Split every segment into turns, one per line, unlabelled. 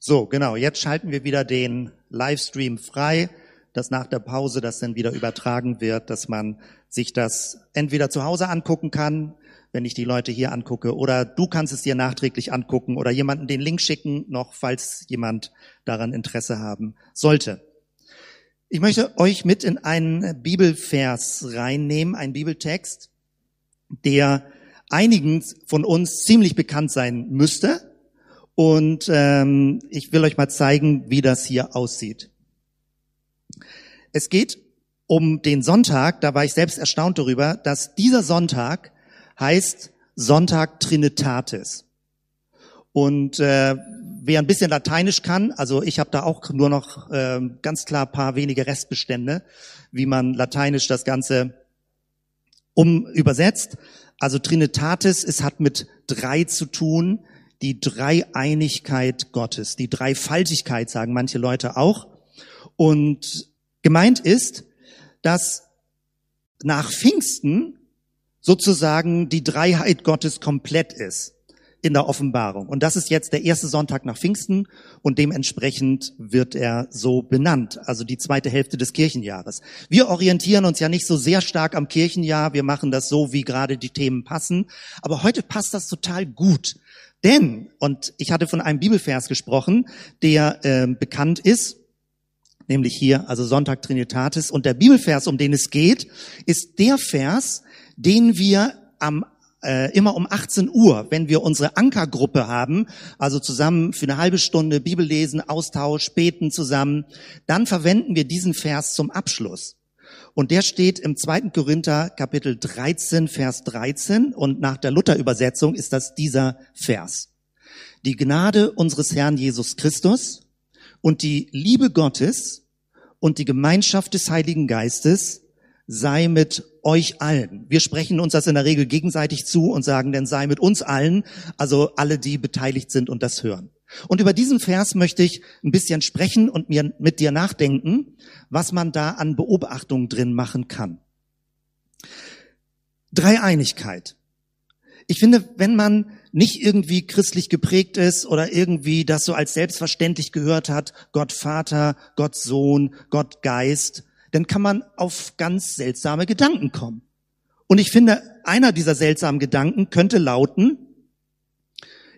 So, genau. Jetzt schalten wir wieder den Livestream frei, dass nach der Pause das dann wieder übertragen wird, dass man sich das entweder zu Hause angucken kann, wenn ich die Leute hier angucke, oder du kannst es dir nachträglich angucken oder jemanden den Link schicken, noch falls jemand daran Interesse haben sollte. Ich möchte euch mit in einen Bibelvers reinnehmen, einen Bibeltext, der einigen von uns ziemlich bekannt sein müsste. Und ähm, ich will euch mal zeigen, wie das hier aussieht. Es geht um den Sonntag, da war ich selbst erstaunt darüber, dass dieser Sonntag heißt Sonntag Trinitatis. Und äh, wer ein bisschen Lateinisch kann, also ich habe da auch nur noch äh, ganz klar paar wenige Restbestände, wie man Lateinisch das Ganze um übersetzt. Also Trinitatis, es hat mit drei zu tun, die Dreieinigkeit Gottes, die Dreifaltigkeit, sagen manche Leute auch. Und gemeint ist, dass nach Pfingsten sozusagen die Dreiheit Gottes komplett ist in der Offenbarung. Und das ist jetzt der erste Sonntag nach Pfingsten und dementsprechend wird er so benannt, also die zweite Hälfte des Kirchenjahres. Wir orientieren uns ja nicht so sehr stark am Kirchenjahr, wir machen das so, wie gerade die Themen passen, aber heute passt das total gut. Denn, und ich hatte von einem Bibelvers gesprochen, der äh, bekannt ist, nämlich hier, also Sonntag Trinitatis, und der Bibelvers, um den es geht, ist der Vers, den wir am äh, immer um 18 Uhr, wenn wir unsere Ankergruppe haben, also zusammen für eine halbe Stunde Bibel lesen, Austausch, beten zusammen, dann verwenden wir diesen Vers zum Abschluss. Und der steht im 2. Korinther Kapitel 13, Vers 13 und nach der Luther-Übersetzung ist das dieser Vers. Die Gnade unseres Herrn Jesus Christus und die Liebe Gottes und die Gemeinschaft des Heiligen Geistes sei mit euch allen. Wir sprechen uns das in der Regel gegenseitig zu und sagen, denn sei mit uns allen, also alle, die beteiligt sind und das hören. Und über diesen Vers möchte ich ein bisschen sprechen und mir mit dir nachdenken, was man da an Beobachtungen drin machen kann. Dreieinigkeit. Ich finde, wenn man nicht irgendwie christlich geprägt ist oder irgendwie das so als selbstverständlich gehört hat, Gott Vater, Gott Sohn, Gott Geist, dann kann man auf ganz seltsame Gedanken kommen. Und ich finde, einer dieser seltsamen Gedanken könnte lauten,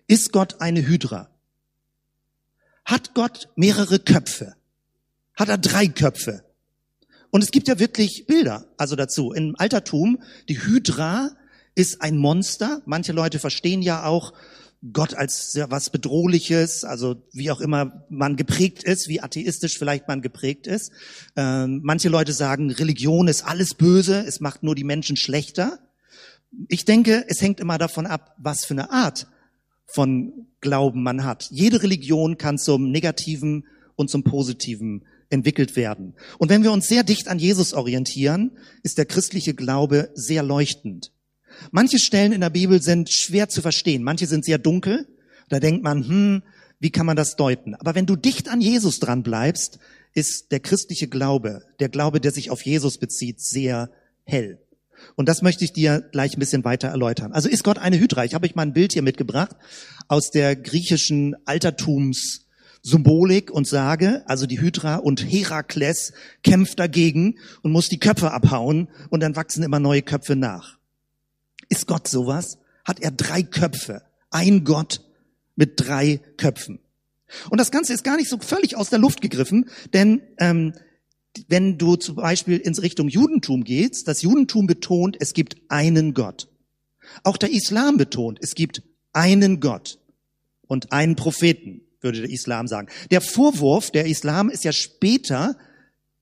ist Gott eine Hydra? Hat Gott mehrere Köpfe? Hat er drei Köpfe? Und es gibt ja wirklich Bilder, also dazu. Im Altertum, die Hydra ist ein Monster. Manche Leute verstehen ja auch Gott als was Bedrohliches, also wie auch immer man geprägt ist, wie atheistisch vielleicht man geprägt ist. Ähm, manche Leute sagen, Religion ist alles böse, es macht nur die Menschen schlechter. Ich denke, es hängt immer davon ab, was für eine Art von Glauben man hat. Jede Religion kann zum Negativen und zum Positiven entwickelt werden. Und wenn wir uns sehr dicht an Jesus orientieren, ist der christliche Glaube sehr leuchtend. Manche Stellen in der Bibel sind schwer zu verstehen. Manche sind sehr dunkel. Da denkt man, hm, wie kann man das deuten? Aber wenn du dicht an Jesus dran bleibst, ist der christliche Glaube, der Glaube, der sich auf Jesus bezieht, sehr hell. Und das möchte ich dir gleich ein bisschen weiter erläutern. Also ist Gott eine Hydra? Ich habe euch mal ein Bild hier mitgebracht aus der griechischen Altertumssymbolik und sage, also die Hydra und Herakles kämpft dagegen und muss die Köpfe abhauen und dann wachsen immer neue Köpfe nach. Ist Gott sowas? Hat er drei Köpfe? Ein Gott mit drei Köpfen. Und das Ganze ist gar nicht so völlig aus der Luft gegriffen, denn ähm, wenn du zum Beispiel ins Richtung Judentum gehst, das Judentum betont, es gibt einen Gott. Auch der Islam betont, es gibt einen Gott und einen Propheten, würde der Islam sagen. Der Vorwurf, der Islam ist ja später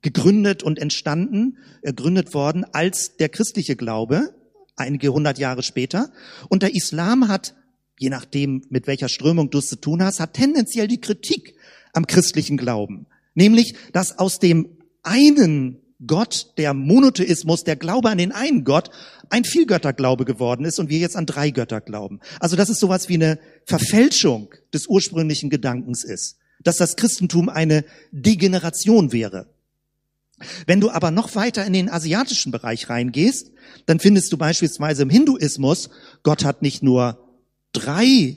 gegründet und entstanden, gegründet worden als der christliche Glaube einige hundert Jahre später. Und der Islam hat, je nachdem, mit welcher Strömung du es zu tun hast, hat tendenziell die Kritik am christlichen Glauben. Nämlich, dass aus dem einen Gott, der Monotheismus, der Glaube an den einen Gott, ein Vielgötterglaube geworden ist und wir jetzt an drei Götter glauben. Also, dass es sowas wie eine Verfälschung des ursprünglichen Gedankens ist. Dass das Christentum eine Degeneration wäre. Wenn du aber noch weiter in den asiatischen Bereich reingehst, dann findest du beispielsweise im Hinduismus, Gott hat nicht nur drei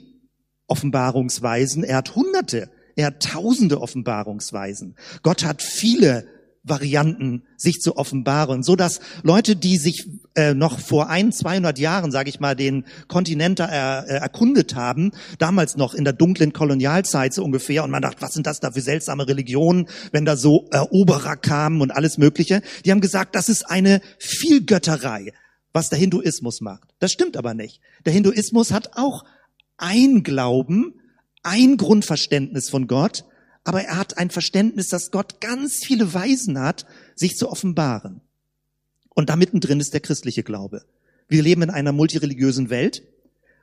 Offenbarungsweisen, er hat hunderte. Er hat tausende Offenbarungsweisen. Gott hat viele Varianten, sich zu offenbaren, so dass Leute, die sich äh, noch vor ein, 200 Jahren, sage ich mal, den Kontinent er, äh, erkundet haben, damals noch in der dunklen Kolonialzeit so ungefähr, und man dachte, was sind das da für seltsame Religionen, wenn da so Eroberer kamen und alles Mögliche, die haben gesagt, das ist eine Vielgötterei, was der Hinduismus macht. Das stimmt aber nicht. Der Hinduismus hat auch ein Glauben, ein Grundverständnis von Gott, aber er hat ein Verständnis, dass Gott ganz viele Weisen hat, sich zu offenbaren. Und da mittendrin ist der christliche Glaube. Wir leben in einer multireligiösen Welt.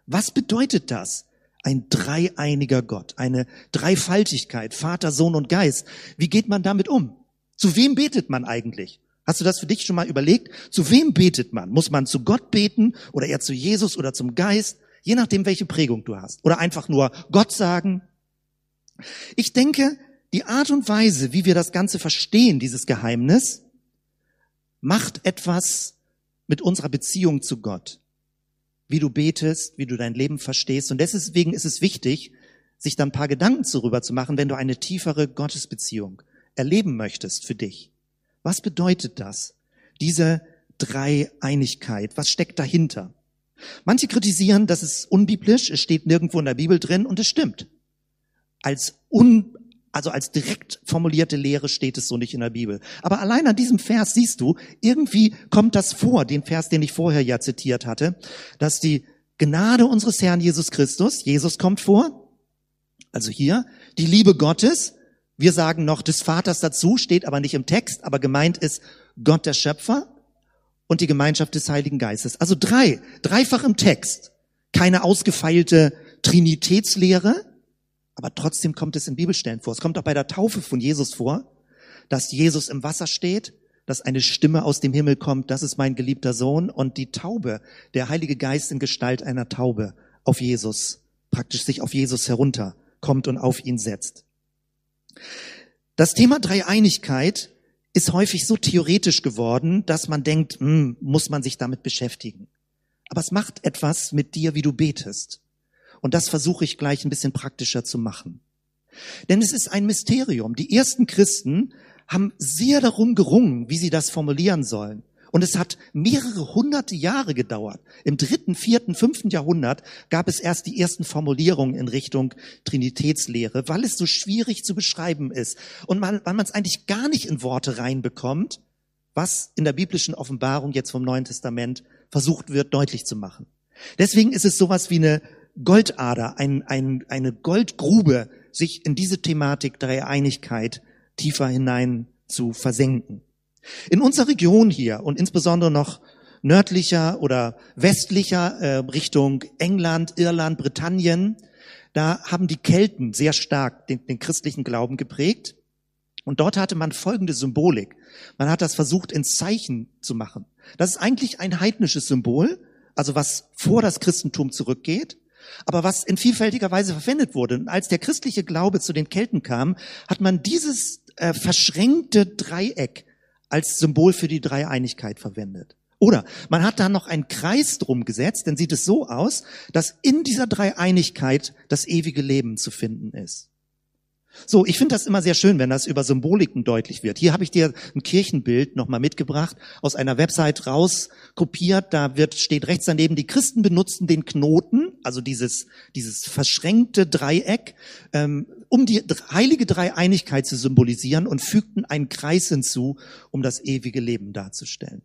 Was bedeutet das? Ein dreieiniger Gott, eine Dreifaltigkeit, Vater, Sohn und Geist. Wie geht man damit um? Zu wem betet man eigentlich? Hast du das für dich schon mal überlegt? Zu wem betet man? Muss man zu Gott beten oder eher zu Jesus oder zum Geist? Je nachdem, welche Prägung du hast. Oder einfach nur Gott sagen. Ich denke, die Art und Weise, wie wir das Ganze verstehen, dieses Geheimnis, macht etwas mit unserer Beziehung zu Gott. Wie du betest, wie du dein Leben verstehst. Und deswegen ist es wichtig, sich dann ein paar Gedanken darüber zu machen, wenn du eine tiefere Gottesbeziehung erleben möchtest für dich. Was bedeutet das? Diese Dreieinigkeit. Was steckt dahinter? Manche kritisieren, das ist unbiblisch, es steht nirgendwo in der Bibel drin und es stimmt als un, also als direkt formulierte Lehre steht es so nicht in der Bibel. Aber allein an diesem Vers siehst du, irgendwie kommt das vor, den Vers, den ich vorher ja zitiert hatte, dass die Gnade unseres Herrn Jesus Christus, Jesus kommt vor, also hier, die Liebe Gottes, wir sagen noch des Vaters dazu, steht aber nicht im Text, aber gemeint ist Gott der Schöpfer und die Gemeinschaft des Heiligen Geistes. Also drei, dreifach im Text. Keine ausgefeilte Trinitätslehre, aber trotzdem kommt es in Bibelstellen vor. Es kommt auch bei der Taufe von Jesus vor, dass Jesus im Wasser steht, dass eine Stimme aus dem Himmel kommt, das ist mein geliebter Sohn und die Taube, der Heilige Geist in Gestalt einer Taube auf Jesus, praktisch sich auf Jesus herunter kommt und auf ihn setzt. Das Thema Dreieinigkeit ist häufig so theoretisch geworden, dass man denkt, hm, muss man sich damit beschäftigen. Aber es macht etwas mit dir, wie du betest. Und das versuche ich gleich ein bisschen praktischer zu machen. Denn es ist ein Mysterium. Die ersten Christen haben sehr darum gerungen, wie sie das formulieren sollen. Und es hat mehrere hunderte Jahre gedauert. Im dritten, vierten, fünften Jahrhundert gab es erst die ersten Formulierungen in Richtung Trinitätslehre, weil es so schwierig zu beschreiben ist und man, weil man es eigentlich gar nicht in Worte reinbekommt, was in der biblischen Offenbarung jetzt vom Neuen Testament versucht wird deutlich zu machen. Deswegen ist es sowas wie eine Goldader, ein, ein, eine Goldgrube, sich in diese Thematik der Einigkeit tiefer hinein zu versenken. In unserer Region hier und insbesondere noch nördlicher oder westlicher äh, Richtung England, Irland, Britannien, da haben die Kelten sehr stark den, den christlichen Glauben geprägt. Und dort hatte man folgende Symbolik. Man hat das versucht, ins Zeichen zu machen. Das ist eigentlich ein heidnisches Symbol, also was vor das Christentum zurückgeht aber was in vielfältiger Weise verwendet wurde. Und als der christliche Glaube zu den Kelten kam, hat man dieses äh, verschränkte Dreieck als Symbol für die Dreieinigkeit verwendet. Oder man hat da noch einen Kreis drum gesetzt, dann sieht es so aus, dass in dieser Dreieinigkeit das ewige Leben zu finden ist. So, ich finde das immer sehr schön, wenn das über Symboliken deutlich wird. Hier habe ich dir ein Kirchenbild nochmal mitgebracht, aus einer Website rauskopiert. Da wird, steht rechts daneben, die Christen benutzten den Knoten, also dieses, dieses verschränkte Dreieck, ähm, um die heilige Dreieinigkeit zu symbolisieren und fügten einen Kreis hinzu, um das ewige Leben darzustellen.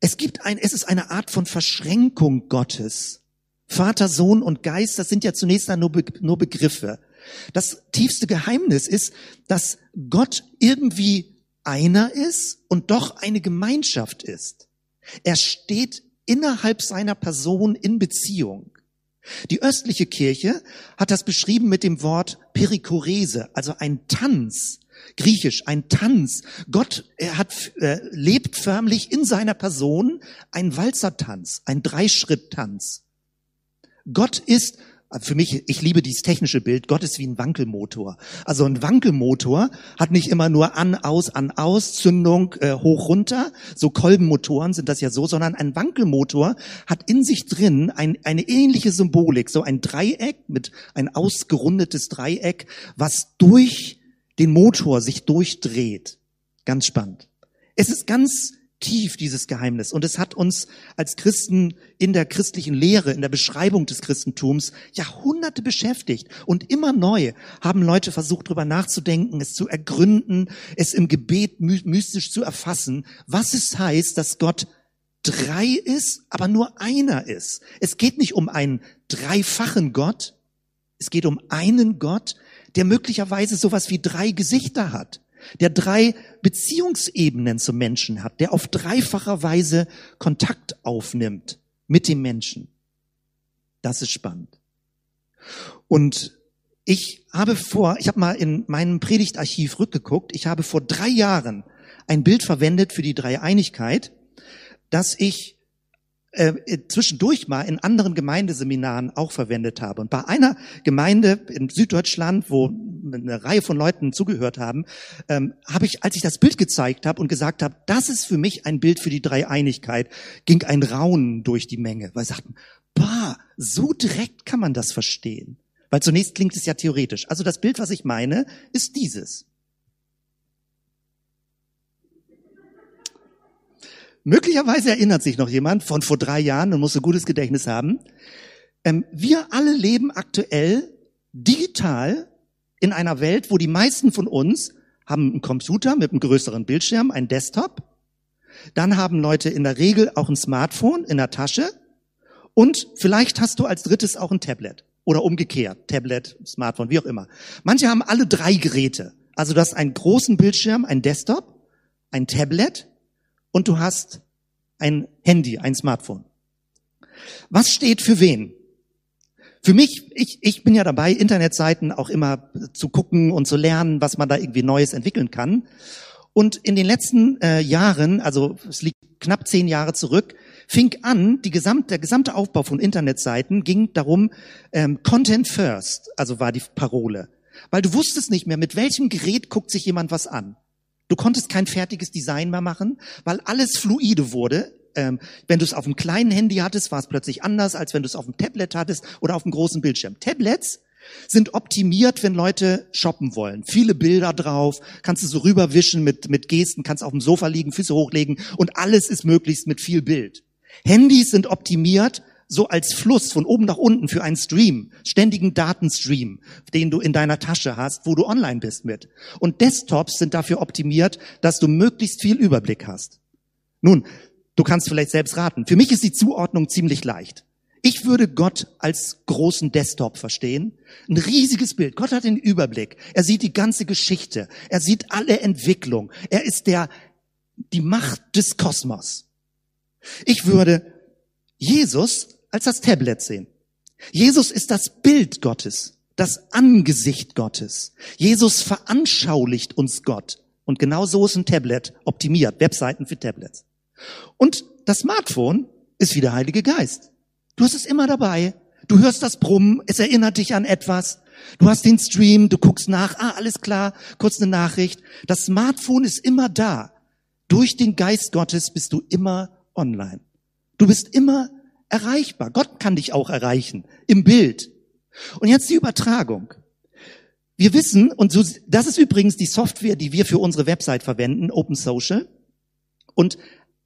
Es gibt ein, es ist eine Art von Verschränkung Gottes. Vater, Sohn und Geist, das sind ja zunächst nur, Be nur Begriffe. Das tiefste Geheimnis ist, dass Gott irgendwie einer ist und doch eine Gemeinschaft ist. Er steht innerhalb seiner Person in Beziehung. Die östliche Kirche hat das beschrieben mit dem Wort Perikorese, also ein Tanz, griechisch, ein Tanz. Gott er hat, äh, lebt förmlich in seiner Person ein Walzertanz, ein Dreischritttanz. Gott ist für mich, ich liebe dieses technische Bild, Gott ist wie ein Wankelmotor. Also ein Wankelmotor hat nicht immer nur an, aus, an, aus, Zündung, äh, hoch, runter, so Kolbenmotoren sind das ja so, sondern ein Wankelmotor hat in sich drin ein, eine ähnliche Symbolik, so ein Dreieck mit ein ausgerundetes Dreieck, was durch den Motor sich durchdreht. Ganz spannend. Es ist ganz tief, dieses Geheimnis. Und es hat uns als Christen in der christlichen Lehre, in der Beschreibung des Christentums Jahrhunderte beschäftigt. Und immer neu haben Leute versucht, darüber nachzudenken, es zu ergründen, es im Gebet mystisch zu erfassen, was es heißt, dass Gott drei ist, aber nur einer ist. Es geht nicht um einen dreifachen Gott. Es geht um einen Gott, der möglicherweise sowas wie drei Gesichter hat der drei Beziehungsebenen zum Menschen hat, der auf dreifacher Weise Kontakt aufnimmt mit dem Menschen. Das ist spannend. Und ich habe vor, ich habe mal in meinem Predigtarchiv rückgeguckt, ich habe vor drei Jahren ein Bild verwendet für die Dreieinigkeit, das ich äh, zwischendurch mal in anderen Gemeindeseminaren auch verwendet habe. Und bei einer Gemeinde in Süddeutschland, wo eine Reihe von Leuten zugehört haben, ähm, habe ich, als ich das Bild gezeigt habe und gesagt habe, das ist für mich ein Bild für die Dreieinigkeit, ging ein Raunen durch die Menge, weil sagten, bah, so direkt kann man das verstehen. Weil zunächst klingt es ja theoretisch. Also das Bild, was ich meine, ist dieses. Möglicherweise erinnert sich noch jemand von vor drei Jahren und muss ein gutes Gedächtnis haben. Ähm, wir alle leben aktuell digital in einer Welt, wo die meisten von uns haben einen Computer mit einem größeren Bildschirm, einen Desktop. Dann haben Leute in der Regel auch ein Smartphone in der Tasche. Und vielleicht hast du als drittes auch ein Tablet. Oder umgekehrt. Tablet, Smartphone, wie auch immer. Manche haben alle drei Geräte. Also du hast einen großen Bildschirm, ein Desktop, ein Tablet und du hast ein Handy, ein Smartphone. Was steht für wen? Für mich, ich, ich bin ja dabei, Internetseiten auch immer zu gucken und zu lernen, was man da irgendwie Neues entwickeln kann. Und in den letzten äh, Jahren, also es liegt knapp zehn Jahre zurück, fing an, die gesamte, der gesamte Aufbau von Internetseiten ging darum, ähm, Content First, also war die Parole. Weil du wusstest nicht mehr, mit welchem Gerät guckt sich jemand was an. Du konntest kein fertiges Design mehr machen, weil alles fluide wurde. Ähm, wenn du es auf einem kleinen Handy hattest, war es plötzlich anders, als wenn du es auf einem Tablet hattest oder auf einem großen Bildschirm. Tablets sind optimiert, wenn Leute shoppen wollen. Viele Bilder drauf, kannst du so rüberwischen mit, mit Gesten, kannst auf dem Sofa liegen, Füße hochlegen und alles ist möglichst mit viel Bild. Handys sind optimiert, so als Fluss von oben nach unten für einen Stream, ständigen Datenstream, den du in deiner Tasche hast, wo du online bist mit. Und Desktops sind dafür optimiert, dass du möglichst viel Überblick hast. Nun, du kannst vielleicht selbst raten. Für mich ist die Zuordnung ziemlich leicht. Ich würde Gott als großen Desktop verstehen. Ein riesiges Bild. Gott hat den Überblick. Er sieht die ganze Geschichte. Er sieht alle Entwicklung. Er ist der, die Macht des Kosmos. Ich würde Jesus als das Tablet sehen. Jesus ist das Bild Gottes, das Angesicht Gottes. Jesus veranschaulicht uns Gott. Und genau so ist ein Tablet optimiert, Webseiten für Tablets. Und das Smartphone ist wie der Heilige Geist. Du hast es immer dabei. Du hörst das Brummen, es erinnert dich an etwas. Du hast den Stream, du guckst nach, ah, alles klar, kurz eine Nachricht. Das Smartphone ist immer da. Durch den Geist Gottes bist du immer online. Du bist immer erreichbar. Gott kann dich auch erreichen im Bild. Und jetzt die Übertragung. Wir wissen, und so, das ist übrigens die Software, die wir für unsere Website verwenden, Open Social. Und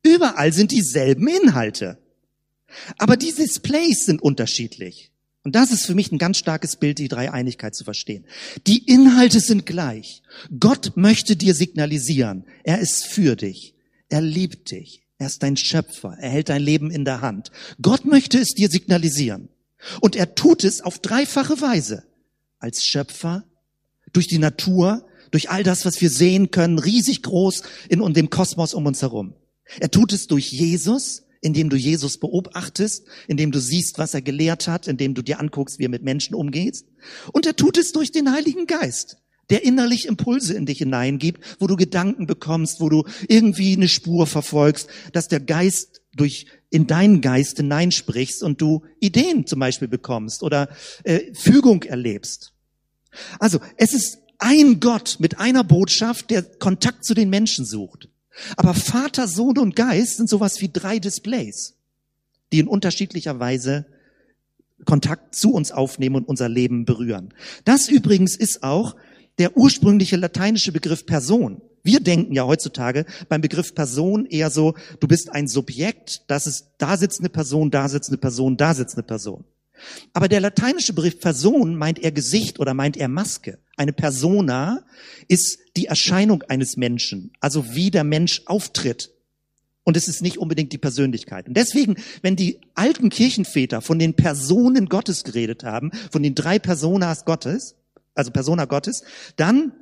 überall sind dieselben Inhalte. Aber die Displays sind unterschiedlich. Und das ist für mich ein ganz starkes Bild, die Dreieinigkeit zu verstehen. Die Inhalte sind gleich. Gott möchte dir signalisieren, er ist für dich. Er liebt dich. Er ist dein Schöpfer. Er hält dein Leben in der Hand. Gott möchte es dir signalisieren. Und er tut es auf dreifache Weise. Als Schöpfer, durch die Natur, durch all das, was wir sehen können, riesig groß in und dem Kosmos um uns herum. Er tut es durch Jesus, indem du Jesus beobachtest, indem du siehst, was er gelehrt hat, indem du dir anguckst, wie er mit Menschen umgeht. Und er tut es durch den Heiligen Geist, der innerlich Impulse in dich hineingibt, wo du Gedanken bekommst, wo du irgendwie eine Spur verfolgst, dass der Geist durch in deinen Geist hineinsprichst und du Ideen zum Beispiel bekommst oder äh, Fügung erlebst. Also es ist ein Gott mit einer Botschaft, der Kontakt zu den Menschen sucht. Aber Vater, Sohn und Geist sind sowas wie drei Displays, die in unterschiedlicher Weise Kontakt zu uns aufnehmen und unser Leben berühren. Das übrigens ist auch der ursprüngliche lateinische Begriff Person. Wir denken ja heutzutage beim Begriff Person eher so, du bist ein Subjekt, das ist, da sitzt eine Person, da sitzt eine Person, da sitzt eine Person. Aber der lateinische Begriff Person meint er Gesicht oder meint er Maske. Eine Persona ist die Erscheinung eines Menschen, also wie der Mensch auftritt. Und es ist nicht unbedingt die Persönlichkeit. Und deswegen, wenn die alten Kirchenväter von den Personen Gottes geredet haben, von den drei Personas Gottes, also Persona Gottes, dann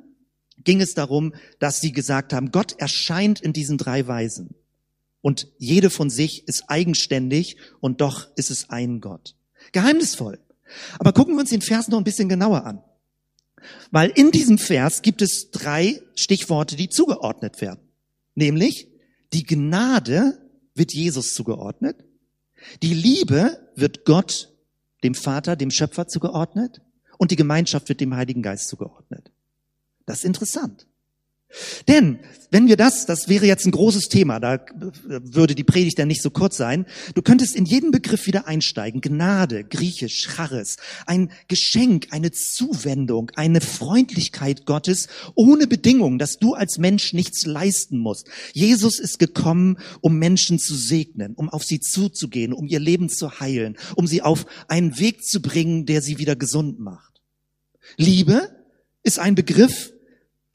ging es darum, dass sie gesagt haben, Gott erscheint in diesen drei Weisen. Und jede von sich ist eigenständig und doch ist es ein Gott. Geheimnisvoll. Aber gucken wir uns den Vers noch ein bisschen genauer an. Weil in diesem Vers gibt es drei Stichworte, die zugeordnet werden. Nämlich, die Gnade wird Jesus zugeordnet. Die Liebe wird Gott, dem Vater, dem Schöpfer zugeordnet. Und die Gemeinschaft wird dem Heiligen Geist zugeordnet. Das ist interessant. Denn wenn wir das, das wäre jetzt ein großes Thema, da würde die Predigt dann nicht so kurz sein, du könntest in jeden Begriff wieder einsteigen. Gnade, griechisch, charis, ein Geschenk, eine Zuwendung, eine Freundlichkeit Gottes ohne Bedingung, dass du als Mensch nichts leisten musst. Jesus ist gekommen, um Menschen zu segnen, um auf sie zuzugehen, um ihr Leben zu heilen, um sie auf einen Weg zu bringen, der sie wieder gesund macht. Liebe ist ein Begriff,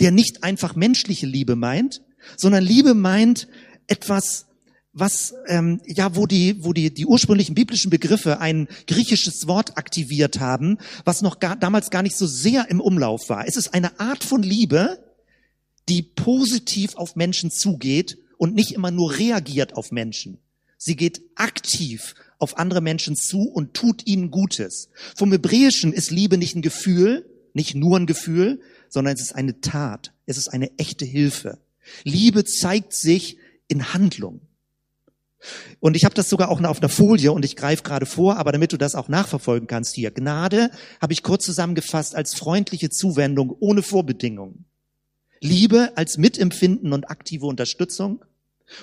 der nicht einfach menschliche Liebe meint, sondern Liebe meint etwas, was ähm, ja, wo die, wo die die ursprünglichen biblischen Begriffe ein griechisches Wort aktiviert haben, was noch gar, damals gar nicht so sehr im Umlauf war. Es ist eine Art von Liebe, die positiv auf Menschen zugeht und nicht immer nur reagiert auf Menschen. Sie geht aktiv auf andere Menschen zu und tut ihnen Gutes. Vom Hebräischen ist Liebe nicht ein Gefühl, nicht nur ein Gefühl, sondern es ist eine Tat. Es ist eine echte Hilfe. Liebe zeigt sich in Handlung. Und ich habe das sogar auch auf einer Folie und ich greife gerade vor, aber damit du das auch nachverfolgen kannst hier. Gnade habe ich kurz zusammengefasst als freundliche Zuwendung ohne Vorbedingungen. Liebe als Mitempfinden und aktive Unterstützung.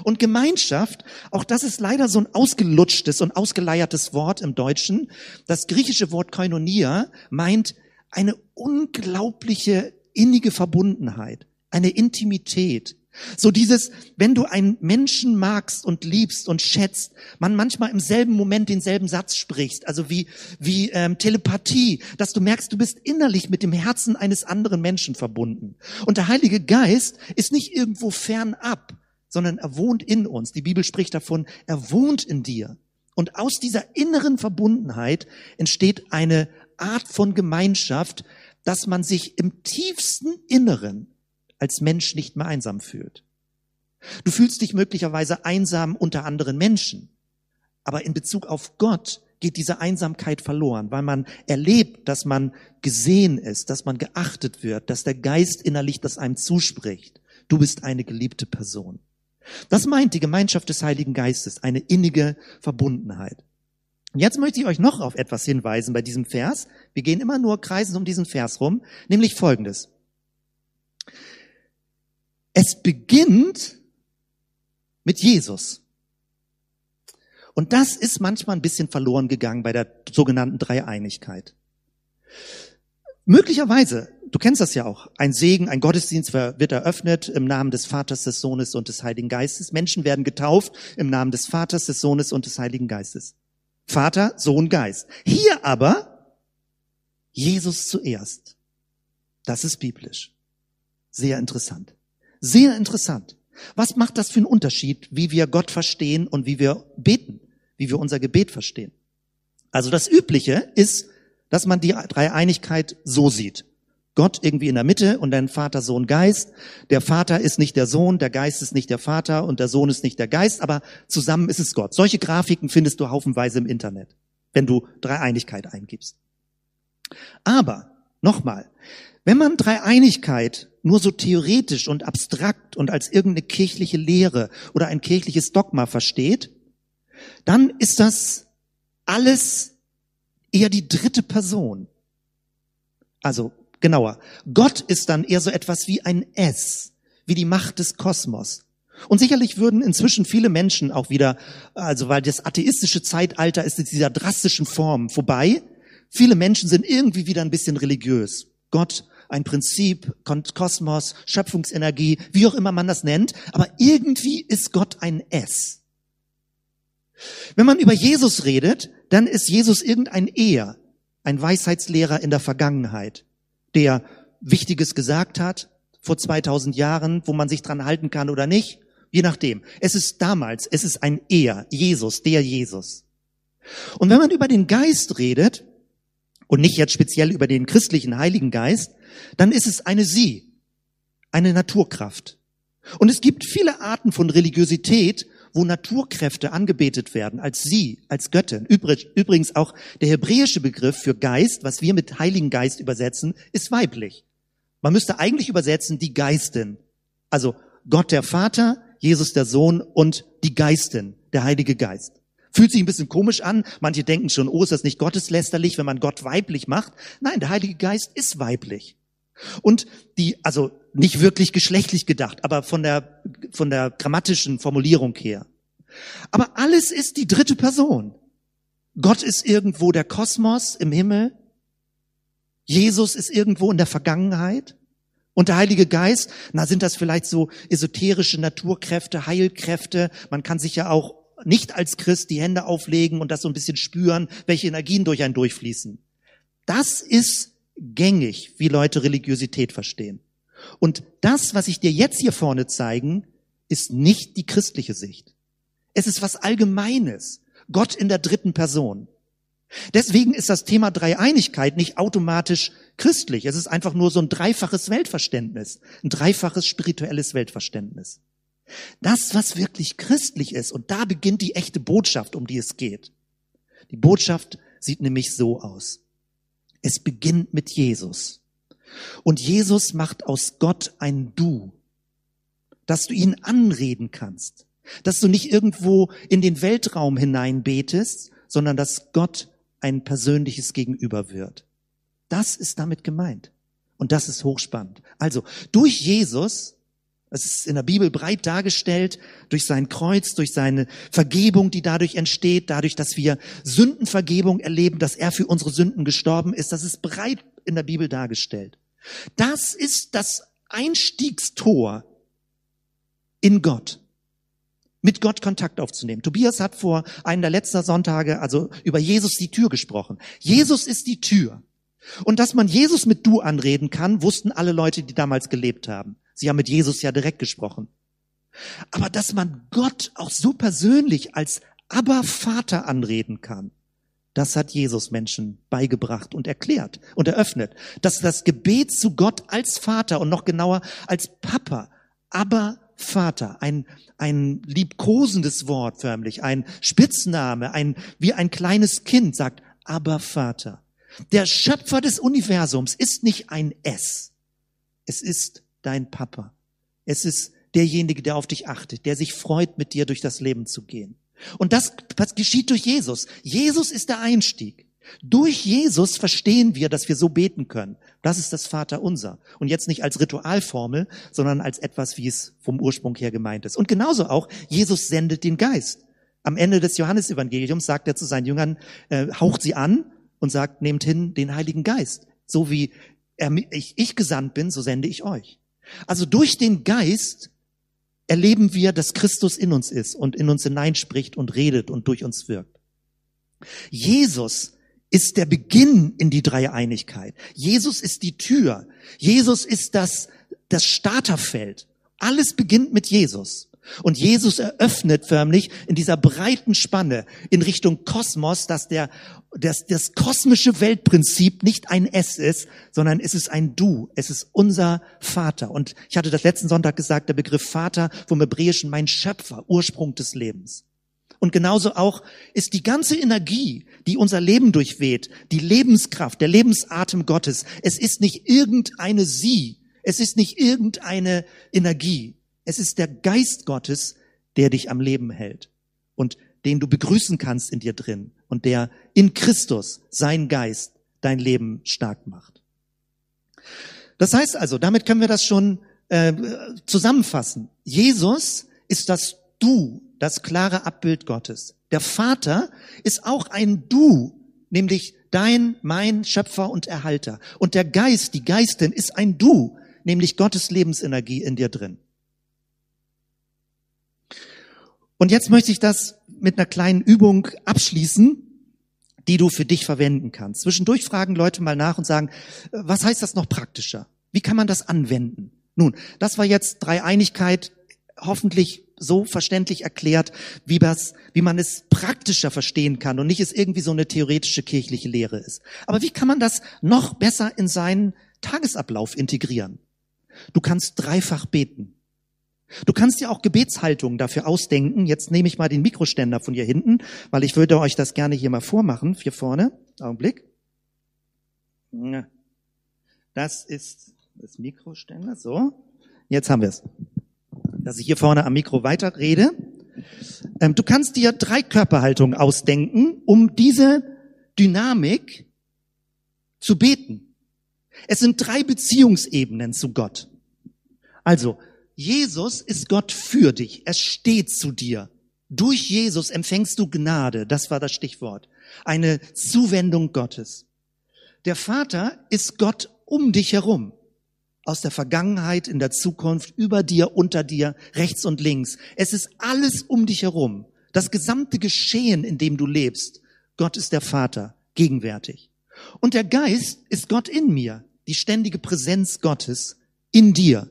Und Gemeinschaft, auch das ist leider so ein ausgelutschtes und ausgeleiertes Wort im Deutschen. Das griechische Wort Koinonia meint eine unglaubliche innige Verbundenheit, eine Intimität. So dieses, wenn du einen Menschen magst und liebst und schätzt, man manchmal im selben Moment denselben Satz sprichst, also wie, wie ähm, Telepathie, dass du merkst, du bist innerlich mit dem Herzen eines anderen Menschen verbunden. Und der Heilige Geist ist nicht irgendwo fernab, sondern er wohnt in uns. Die Bibel spricht davon, er wohnt in dir. Und aus dieser inneren Verbundenheit entsteht eine Art von Gemeinschaft, dass man sich im tiefsten Inneren als Mensch nicht mehr einsam fühlt. Du fühlst dich möglicherweise einsam unter anderen Menschen, aber in Bezug auf Gott geht diese Einsamkeit verloren, weil man erlebt, dass man gesehen ist, dass man geachtet wird, dass der Geist innerlich das einem zuspricht. Du bist eine geliebte Person. Das meint die Gemeinschaft des Heiligen Geistes, eine innige Verbundenheit. Und jetzt möchte ich euch noch auf etwas hinweisen bei diesem Vers. Wir gehen immer nur kreisen um diesen Vers rum, nämlich Folgendes. Es beginnt mit Jesus. Und das ist manchmal ein bisschen verloren gegangen bei der sogenannten Dreieinigkeit. Möglicherweise, du kennst das ja auch, ein Segen, ein Gottesdienst wird eröffnet im Namen des Vaters, des Sohnes und des Heiligen Geistes. Menschen werden getauft im Namen des Vaters, des Sohnes und des Heiligen Geistes. Vater, Sohn, Geist. Hier aber Jesus zuerst. Das ist biblisch. Sehr interessant. Sehr interessant. Was macht das für einen Unterschied, wie wir Gott verstehen und wie wir beten, wie wir unser Gebet verstehen? Also das Übliche ist, dass man die Dreieinigkeit so sieht. Gott irgendwie in der Mitte und dann Vater, Sohn, Geist. Der Vater ist nicht der Sohn, der Geist ist nicht der Vater und der Sohn ist nicht der Geist, aber zusammen ist es Gott. Solche Grafiken findest du haufenweise im Internet, wenn du Dreieinigkeit eingibst. Aber, nochmal, wenn man Dreieinigkeit nur so theoretisch und abstrakt und als irgendeine kirchliche Lehre oder ein kirchliches Dogma versteht, dann ist das alles eher die dritte Person. Also genauer, Gott ist dann eher so etwas wie ein S, wie die Macht des Kosmos. Und sicherlich würden inzwischen viele Menschen auch wieder, also weil das atheistische Zeitalter ist in dieser drastischen Form vorbei, viele Menschen sind irgendwie wieder ein bisschen religiös. Gott, ein Prinzip, Kosmos, Schöpfungsenergie, wie auch immer man das nennt, aber irgendwie ist Gott ein S. Wenn man über Jesus redet, dann ist Jesus irgendein Er, ein Weisheitslehrer in der Vergangenheit, der Wichtiges gesagt hat, vor 2000 Jahren, wo man sich dran halten kann oder nicht, je nachdem. Es ist damals, es ist ein Er, Jesus, der Jesus. Und wenn man über den Geist redet, und nicht jetzt speziell über den christlichen Heiligen Geist, dann ist es eine Sie, eine Naturkraft. Und es gibt viele Arten von Religiosität, wo Naturkräfte angebetet werden, als sie, als Göttin. Übrigens auch der hebräische Begriff für Geist, was wir mit Heiligen Geist übersetzen, ist weiblich. Man müsste eigentlich übersetzen die Geistin. Also Gott der Vater, Jesus der Sohn und die Geistin, der Heilige Geist. Fühlt sich ein bisschen komisch an. Manche denken schon, oh, ist das nicht gotteslästerlich, wenn man Gott weiblich macht? Nein, der Heilige Geist ist weiblich. Und die, also nicht wirklich geschlechtlich gedacht, aber von der, von der grammatischen Formulierung her. Aber alles ist die dritte Person. Gott ist irgendwo der Kosmos im Himmel. Jesus ist irgendwo in der Vergangenheit. Und der Heilige Geist, na, sind das vielleicht so esoterische Naturkräfte, Heilkräfte? Man kann sich ja auch nicht als Christ die Hände auflegen und das so ein bisschen spüren, welche Energien durch einen durchfließen. Das ist gängig, wie Leute Religiosität verstehen. Und das, was ich dir jetzt hier vorne zeigen, ist nicht die christliche Sicht. Es ist was Allgemeines. Gott in der dritten Person. Deswegen ist das Thema Dreieinigkeit nicht automatisch christlich. Es ist einfach nur so ein dreifaches Weltverständnis, ein dreifaches spirituelles Weltverständnis. Das, was wirklich christlich ist, und da beginnt die echte Botschaft, um die es geht. Die Botschaft sieht nämlich so aus. Es beginnt mit Jesus. Und Jesus macht aus Gott ein Du, dass du ihn anreden kannst, dass du nicht irgendwo in den Weltraum hinein betest, sondern dass Gott ein persönliches Gegenüber wird. Das ist damit gemeint. Und das ist hochspannend. Also, durch Jesus es ist in der Bibel breit dargestellt durch sein Kreuz, durch seine Vergebung, die dadurch entsteht, dadurch, dass wir Sündenvergebung erleben, dass er für unsere Sünden gestorben ist. Das ist breit in der Bibel dargestellt. Das ist das Einstiegstor in Gott, mit Gott Kontakt aufzunehmen. Tobias hat vor einem der letzten Sonntage also über Jesus die Tür gesprochen. Jesus ist die Tür. Und dass man Jesus mit Du anreden kann, wussten alle Leute, die damals gelebt haben. Sie haben mit Jesus ja direkt gesprochen. Aber dass man Gott auch so persönlich als aber Vater anreden kann, das hat Jesus Menschen beigebracht und erklärt und eröffnet. Dass das Gebet zu Gott als Vater und noch genauer als Papa, aber Vater, ein, ein liebkosendes Wort förmlich, ein Spitzname, ein, wie ein kleines Kind sagt, aber Vater. Der Schöpfer des Universums ist nicht ein S. Es ist dein Papa. Es ist derjenige, der auf dich achtet, der sich freut, mit dir durch das Leben zu gehen. Und das, das geschieht durch Jesus. Jesus ist der Einstieg. Durch Jesus verstehen wir, dass wir so beten können. Das ist das Vaterunser. Und jetzt nicht als Ritualformel, sondern als etwas, wie es vom Ursprung her gemeint ist. Und genauso auch, Jesus sendet den Geist. Am Ende des Johannesevangeliums sagt er zu seinen Jüngern, äh, haucht sie an und sagt, nehmt hin den Heiligen Geist. So wie er, ich, ich gesandt bin, so sende ich euch. Also durch den Geist erleben wir, dass Christus in uns ist und in uns hineinspricht und redet und durch uns wirkt. Jesus ist der Beginn in die Dreieinigkeit. Jesus ist die Tür. Jesus ist das, das Starterfeld. Alles beginnt mit Jesus. Und Jesus eröffnet förmlich in dieser breiten Spanne in Richtung Kosmos, dass der, dass das kosmische Weltprinzip nicht ein Es ist, sondern es ist ein Du. Es ist unser Vater. Und ich hatte das letzten Sonntag gesagt, der Begriff Vater vom Hebräischen mein Schöpfer, Ursprung des Lebens. Und genauso auch ist die ganze Energie, die unser Leben durchweht, die Lebenskraft, der Lebensatem Gottes. Es ist nicht irgendeine Sie. Es ist nicht irgendeine Energie. Es ist der Geist Gottes, der dich am Leben hält. Und den du begrüßen kannst in dir drin und der in Christus, sein Geist, dein Leben stark macht. Das heißt also, damit können wir das schon äh, zusammenfassen. Jesus ist das Du, das klare Abbild Gottes. Der Vater ist auch ein Du, nämlich dein, mein Schöpfer und Erhalter. Und der Geist, die Geistin ist ein Du, nämlich Gottes Lebensenergie in dir drin. Und jetzt möchte ich das mit einer kleinen Übung abschließen, die du für dich verwenden kannst. Zwischendurch fragen Leute mal nach und sagen, was heißt das noch praktischer? Wie kann man das anwenden? Nun, das war jetzt Dreieinigkeit, hoffentlich so verständlich erklärt, wie, das, wie man es praktischer verstehen kann und nicht es irgendwie so eine theoretische kirchliche Lehre ist. Aber wie kann man das noch besser in seinen Tagesablauf integrieren? Du kannst dreifach beten. Du kannst dir auch Gebetshaltungen dafür ausdenken. Jetzt nehme ich mal den Mikroständer von hier hinten, weil ich würde euch das gerne hier mal vormachen. Hier vorne. Augenblick. Das ist das Mikroständer. So. Jetzt haben wir es. Dass ich hier vorne am Mikro weiterrede. Ähm, du kannst dir drei Körperhaltungen ausdenken, um diese Dynamik zu beten. Es sind drei Beziehungsebenen zu Gott. Also, Jesus ist Gott für dich. Er steht zu dir. Durch Jesus empfängst du Gnade. Das war das Stichwort. Eine Zuwendung Gottes. Der Vater ist Gott um dich herum. Aus der Vergangenheit, in der Zukunft, über dir, unter dir, rechts und links. Es ist alles um dich herum. Das gesamte Geschehen, in dem du lebst. Gott ist der Vater, gegenwärtig. Und der Geist ist Gott in mir. Die ständige Präsenz Gottes in dir.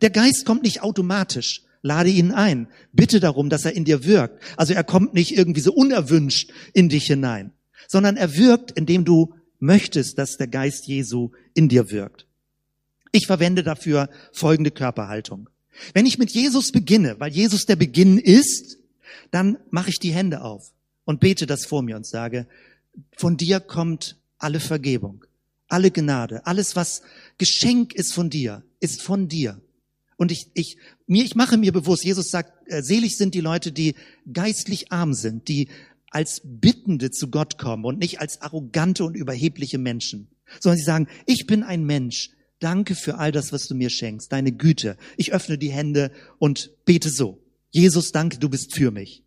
Der Geist kommt nicht automatisch. Lade ihn ein. Bitte darum, dass er in dir wirkt. Also er kommt nicht irgendwie so unerwünscht in dich hinein, sondern er wirkt, indem du möchtest, dass der Geist Jesu in dir wirkt. Ich verwende dafür folgende Körperhaltung. Wenn ich mit Jesus beginne, weil Jesus der Beginn ist, dann mache ich die Hände auf und bete das vor mir und sage, von dir kommt alle Vergebung, alle Gnade, alles was Geschenk ist von dir, ist von dir. Und ich, ich, mir, ich mache mir bewusst, Jesus sagt, äh, selig sind die Leute, die geistlich arm sind, die als Bittende zu Gott kommen und nicht als arrogante und überhebliche Menschen, sondern sie sagen, ich bin ein Mensch, danke für all das, was du mir schenkst, deine Güte. Ich öffne die Hände und bete so. Jesus, danke, du bist für mich.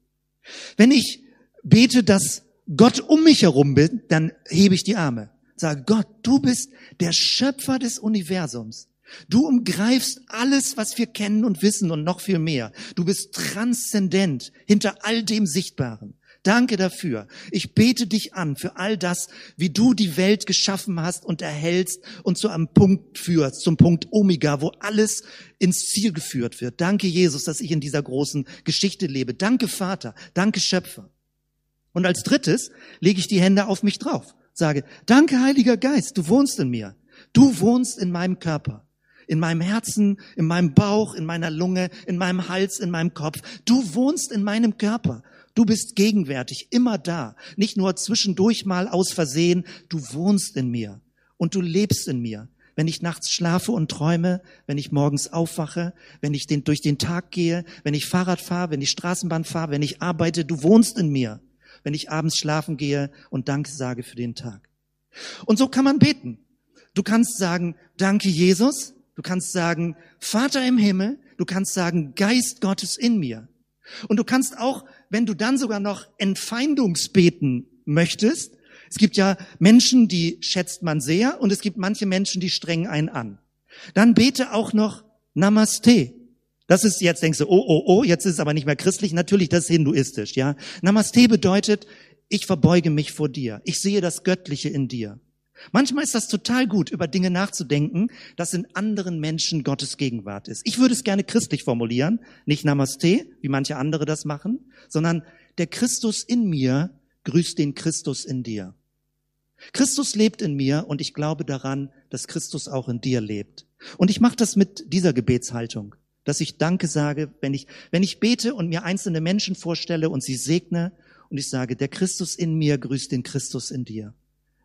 Wenn ich bete, dass Gott um mich herum bin, dann hebe ich die Arme. Sage, Gott, du bist der Schöpfer des Universums. Du umgreifst alles, was wir kennen und wissen und noch viel mehr. Du bist transzendent hinter all dem Sichtbaren. Danke dafür. Ich bete dich an für all das, wie du die Welt geschaffen hast und erhältst und zu einem Punkt führst, zum Punkt Omega, wo alles ins Ziel geführt wird. Danke, Jesus, dass ich in dieser großen Geschichte lebe. Danke, Vater. Danke, Schöpfer. Und als drittes lege ich die Hände auf mich drauf. Sage, danke, Heiliger Geist, du wohnst in mir. Du wohnst in meinem Körper in meinem Herzen, in meinem Bauch, in meiner Lunge, in meinem Hals, in meinem Kopf. Du wohnst in meinem Körper. Du bist gegenwärtig, immer da. Nicht nur zwischendurch mal aus Versehen. Du wohnst in mir und du lebst in mir. Wenn ich nachts schlafe und träume, wenn ich morgens aufwache, wenn ich den, durch den Tag gehe, wenn ich Fahrrad fahre, wenn ich Straßenbahn fahre, wenn ich arbeite, du wohnst in mir. Wenn ich abends schlafen gehe und Danke sage für den Tag. Und so kann man beten. Du kannst sagen, danke Jesus, Du kannst sagen, Vater im Himmel, du kannst sagen, Geist Gottes in mir. Und du kannst auch, wenn du dann sogar noch Entfeindungsbeten möchtest, es gibt ja Menschen, die schätzt man sehr und es gibt manche Menschen, die strengen einen an. Dann bete auch noch Namaste. Das ist, jetzt denkst du, oh, oh, oh, jetzt ist es aber nicht mehr christlich. Natürlich, das ist hinduistisch, ja. Namaste bedeutet, ich verbeuge mich vor dir. Ich sehe das Göttliche in dir. Manchmal ist das total gut, über Dinge nachzudenken, dass in anderen Menschen Gottes Gegenwart ist. Ich würde es gerne christlich formulieren, nicht Namaste, wie manche andere das machen, sondern der Christus in mir grüßt den Christus in dir. Christus lebt in mir und ich glaube daran, dass Christus auch in dir lebt. Und ich mache das mit dieser Gebetshaltung, dass ich Danke sage, wenn ich, wenn ich bete und mir einzelne Menschen vorstelle und sie segne und ich sage, der Christus in mir grüßt den Christus in dir.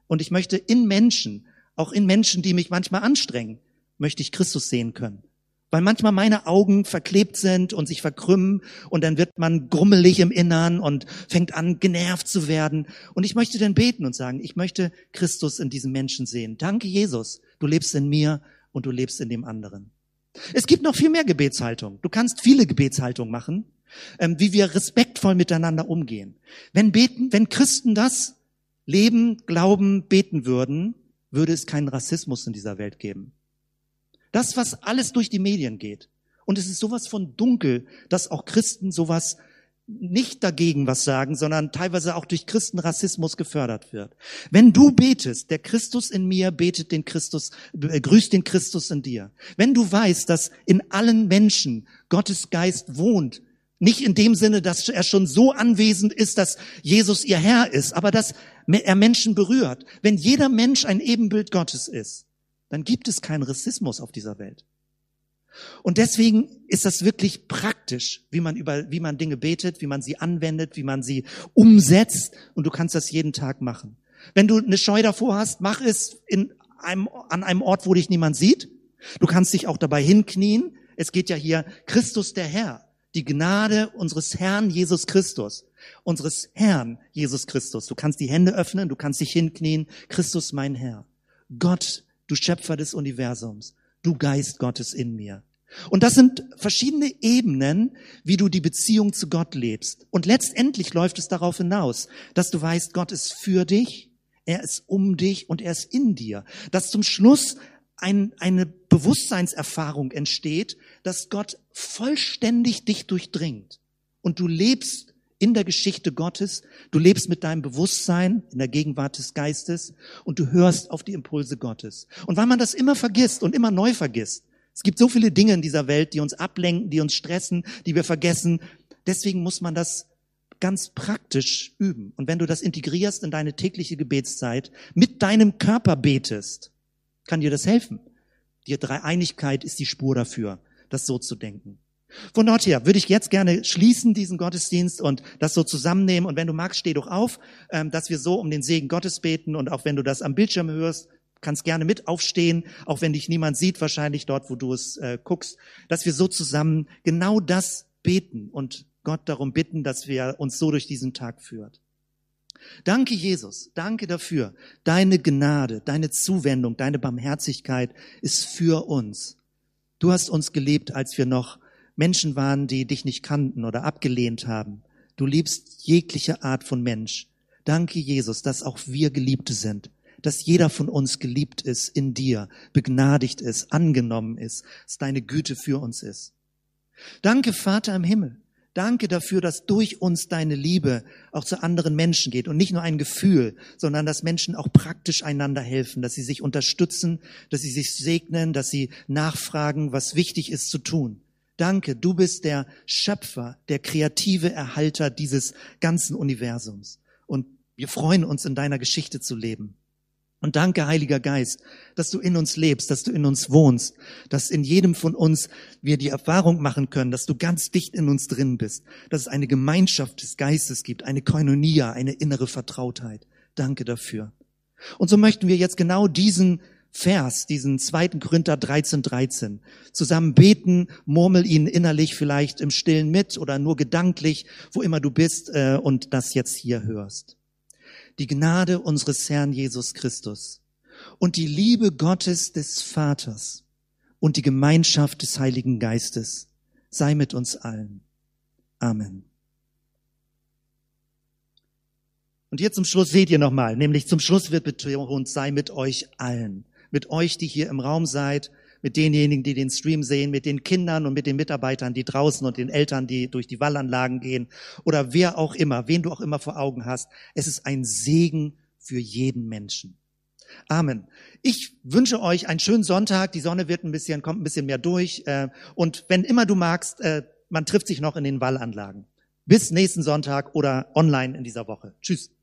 Und ich möchte in Menschen, auch in Menschen, die mich manchmal anstrengen, möchte ich Christus sehen können. weil manchmal meine Augen verklebt sind und sich verkrümmen und dann wird man grummelig im Innern und fängt an, genervt zu werden. Und ich möchte dann beten und sagen, ich möchte Christus in diesem Menschen sehen. Danke, Jesus, du lebst in mir und du lebst in dem anderen. Es gibt noch viel mehr Gebetshaltung. Du kannst viele Gebetshaltungen machen, ähm, wie wir respektvoll miteinander umgehen. Wenn beten, wenn Christen das leben, glauben, beten würden, würde es keinen Rassismus in dieser Welt geben. Das, was alles durch die Medien geht. Und es ist sowas von dunkel, dass auch Christen sowas nicht dagegen was sagen, sondern teilweise auch durch Christenrassismus gefördert wird. Wenn du betest, der Christus in mir betet den Christus, äh, grüßt den Christus in dir. Wenn du weißt, dass in allen Menschen Gottes Geist wohnt, nicht in dem Sinne, dass er schon so anwesend ist, dass Jesus ihr Herr ist, aber dass er Menschen berührt. Wenn jeder Mensch ein Ebenbild Gottes ist, dann gibt es keinen Rassismus auf dieser Welt. Und deswegen ist das wirklich praktisch, wie man über, wie man Dinge betet, wie man sie anwendet, wie man sie umsetzt. Und du kannst das jeden Tag machen. Wenn du eine Scheu davor hast, mach es in einem, an einem Ort, wo dich niemand sieht. Du kannst dich auch dabei hinknien. Es geht ja hier Christus der Herr. Die Gnade unseres Herrn Jesus Christus. Unseres Herrn Jesus Christus. Du kannst die Hände öffnen, du kannst dich hinknien. Christus mein Herr. Gott, du Schöpfer des Universums du Geist Gottes in mir. Und das sind verschiedene Ebenen, wie du die Beziehung zu Gott lebst. Und letztendlich läuft es darauf hinaus, dass du weißt, Gott ist für dich, er ist um dich und er ist in dir. Dass zum Schluss ein, eine Bewusstseinserfahrung entsteht, dass Gott vollständig dich durchdringt. Und du lebst in der Geschichte Gottes, du lebst mit deinem Bewusstsein in der Gegenwart des Geistes und du hörst auf die Impulse Gottes. Und weil man das immer vergisst und immer neu vergisst, es gibt so viele Dinge in dieser Welt, die uns ablenken, die uns stressen, die wir vergessen, deswegen muss man das ganz praktisch üben. Und wenn du das integrierst in deine tägliche Gebetszeit, mit deinem Körper betest, kann dir das helfen. Die Dreieinigkeit ist die Spur dafür, das so zu denken. Von dort her würde ich jetzt gerne schließen, diesen Gottesdienst und das so zusammennehmen. Und wenn du magst, steh doch auf, ähm, dass wir so um den Segen Gottes beten. Und auch wenn du das am Bildschirm hörst, kannst gerne mit aufstehen, auch wenn dich niemand sieht, wahrscheinlich dort, wo du es äh, guckst, dass wir so zusammen genau das beten und Gott darum bitten, dass wir uns so durch diesen Tag führt. Danke, Jesus. Danke dafür. Deine Gnade, deine Zuwendung, deine Barmherzigkeit ist für uns. Du hast uns gelebt, als wir noch Menschen waren, die dich nicht kannten oder abgelehnt haben. Du liebst jegliche Art von Mensch. Danke, Jesus, dass auch wir Geliebte sind, dass jeder von uns geliebt ist in dir, begnadigt ist, angenommen ist, dass deine Güte für uns ist. Danke, Vater im Himmel. Danke dafür, dass durch uns deine Liebe auch zu anderen Menschen geht und nicht nur ein Gefühl, sondern dass Menschen auch praktisch einander helfen, dass sie sich unterstützen, dass sie sich segnen, dass sie nachfragen, was wichtig ist zu tun. Danke, du bist der Schöpfer, der kreative Erhalter dieses ganzen Universums. Und wir freuen uns, in deiner Geschichte zu leben. Und danke, Heiliger Geist, dass du in uns lebst, dass du in uns wohnst, dass in jedem von uns wir die Erfahrung machen können, dass du ganz dicht in uns drin bist, dass es eine Gemeinschaft des Geistes gibt, eine Koinonia, eine innere Vertrautheit. Danke dafür. Und so möchten wir jetzt genau diesen Vers, diesen zweiten Korinther 13, 13. Zusammen beten, murmel ihn innerlich vielleicht im Stillen mit oder nur gedanklich, wo immer du bist äh, und das jetzt hier hörst. Die Gnade unseres Herrn Jesus Christus und die Liebe Gottes des Vaters und die Gemeinschaft des Heiligen Geistes sei mit uns allen. Amen. Und hier zum Schluss seht ihr nochmal, nämlich zum Schluss wird betont, sei mit euch allen mit euch, die hier im Raum seid, mit denjenigen, die den Stream sehen, mit den Kindern und mit den Mitarbeitern, die draußen und den Eltern, die durch die Wallanlagen gehen oder wer auch immer, wen du auch immer vor Augen hast. Es ist ein Segen für jeden Menschen. Amen. Ich wünsche euch einen schönen Sonntag. Die Sonne wird ein bisschen, kommt ein bisschen mehr durch. Äh, und wenn immer du magst, äh, man trifft sich noch in den Wallanlagen. Bis nächsten Sonntag oder online in dieser Woche. Tschüss.